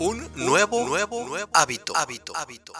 Un nuevo, nuevo, nuevo hábito. hábito. hábito.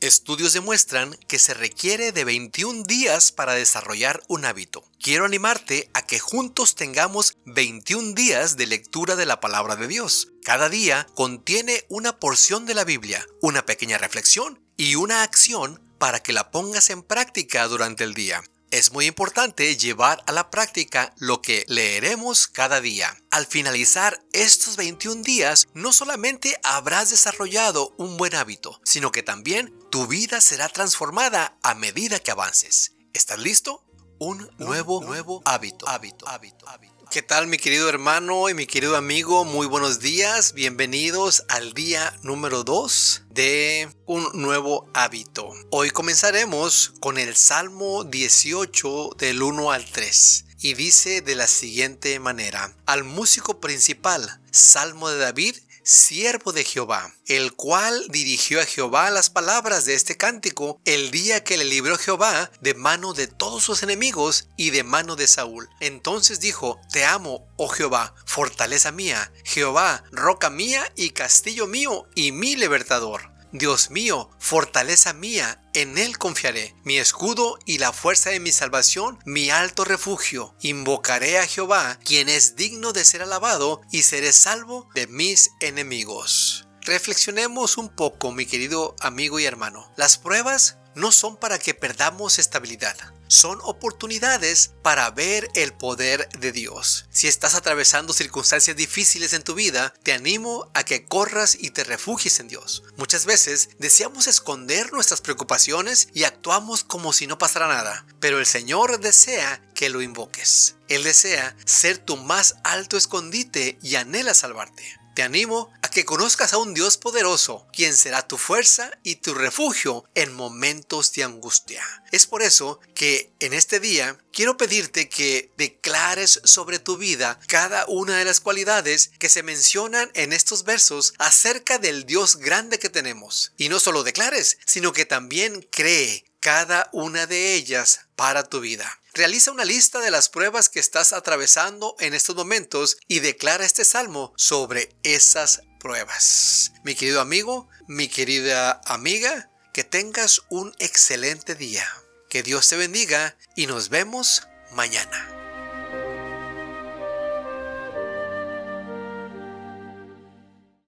Estudios demuestran que se requiere de 21 días para desarrollar un hábito. Quiero animarte a que juntos tengamos 21 días de lectura de la palabra de Dios. Cada día contiene una porción de la Biblia, una pequeña reflexión y una acción para que la pongas en práctica durante el día. Es muy importante llevar a la práctica lo que leeremos cada día. Al finalizar estos 21 días, no solamente habrás desarrollado un buen hábito, sino que también tu vida será transformada a medida que avances. ¿Estás listo? Un nuevo, nuevo hábito, hábito, hábito, hábito. ¿Qué tal mi querido hermano y mi querido amigo? Muy buenos días, bienvenidos al día número 2 de un nuevo hábito. Hoy comenzaremos con el Salmo 18 del 1 al 3 y dice de la siguiente manera, al músico principal, Salmo de David, siervo de Jehová, el cual dirigió a Jehová las palabras de este cántico el día que le libró Jehová de mano de todos sus enemigos y de mano de Saúl. Entonces dijo, Te amo, oh Jehová, fortaleza mía, Jehová, roca mía y castillo mío y mi libertador. Dios mío, fortaleza mía, en Él confiaré, mi escudo y la fuerza de mi salvación, mi alto refugio. Invocaré a Jehová, quien es digno de ser alabado, y seré salvo de mis enemigos. Reflexionemos un poco, mi querido amigo y hermano. Las pruebas no son para que perdamos estabilidad son oportunidades para ver el poder de Dios. Si estás atravesando circunstancias difíciles en tu vida, te animo a que corras y te refugies en Dios. Muchas veces deseamos esconder nuestras preocupaciones y actuamos como si no pasara nada, pero el Señor desea que lo invoques. Él desea ser tu más alto escondite y anhela salvarte. Te animo que conozcas a un Dios poderoso, quien será tu fuerza y tu refugio en momentos de angustia. Es por eso que en este día quiero pedirte que declares sobre tu vida cada una de las cualidades que se mencionan en estos versos acerca del Dios grande que tenemos. Y no solo declares, sino que también cree cada una de ellas para tu vida. Realiza una lista de las pruebas que estás atravesando en estos momentos y declara este salmo sobre esas pruebas. Mi querido amigo, mi querida amiga, que tengas un excelente día. Que Dios te bendiga y nos vemos mañana.